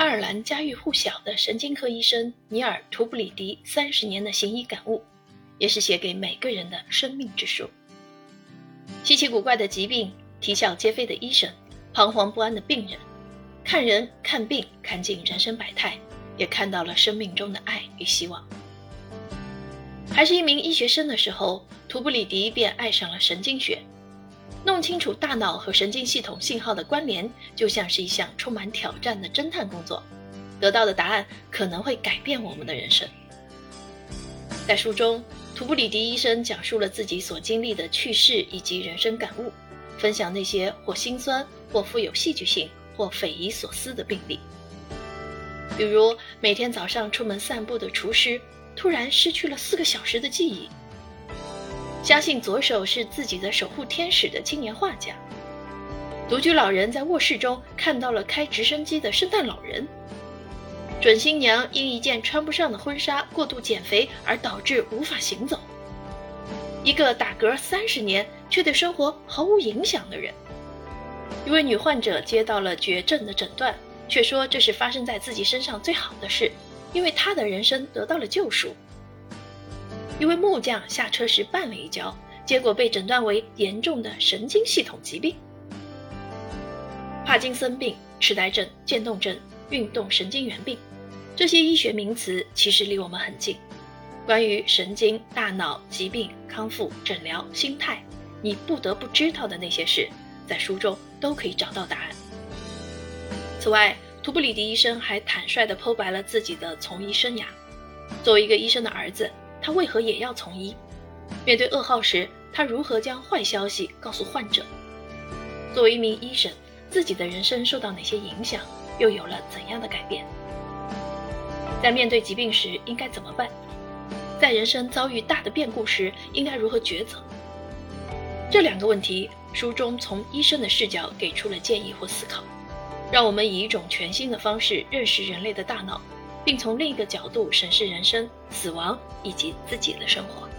爱尔兰家喻户晓的神经科医生尼尔·图布里迪三十年的行医感悟，也是写给每个人的生命之书。稀奇古怪的疾病，啼笑皆非的医生，彷徨不安的病人，看人看病看尽人生百态，也看到了生命中的爱与希望。还是一名医学生的时候，图布里迪便爱上了神经学。弄清楚大脑和神经系统信号的关联，就像是一项充满挑战的侦探工作。得到的答案可能会改变我们的人生。在书中，图布里迪医生讲述了自己所经历的趣事以及人生感悟，分享那些或心酸、或富有戏剧性、或匪夷所思的病例。比如，每天早上出门散步的厨师突然失去了四个小时的记忆。相信左手是自己的守护天使的青年画家，独居老人在卧室中看到了开直升机的圣诞老人，准新娘因一件穿不上的婚纱过度减肥而导致无法行走，一个打嗝三十年却对生活毫无影响的人，一位女患者接到了绝症的诊断，却说这是发生在自己身上最好的事，因为她的人生得到了救赎。一位木匠下车时绊了一跤，结果被诊断为严重的神经系统疾病——帕金森病、痴呆症、渐冻症、运动神经元病。这些医学名词其实离我们很近。关于神经、大脑疾病、康复、诊疗、心态，你不得不知道的那些事，在书中都可以找到答案。此外，图布里迪医生还坦率地剖白了自己的从医生涯。作为一个医生的儿子。他为何也要从医？面对噩耗时，他如何将坏消息告诉患者？作为一名医生，自己的人生受到哪些影响，又有了怎样的改变？在面对疾病时应该怎么办？在人生遭遇大的变故时应该如何抉择？这两个问题，书中从医生的视角给出了建议或思考，让我们以一种全新的方式认识人类的大脑。并从另一个角度审视人生、死亡以及自己的生活。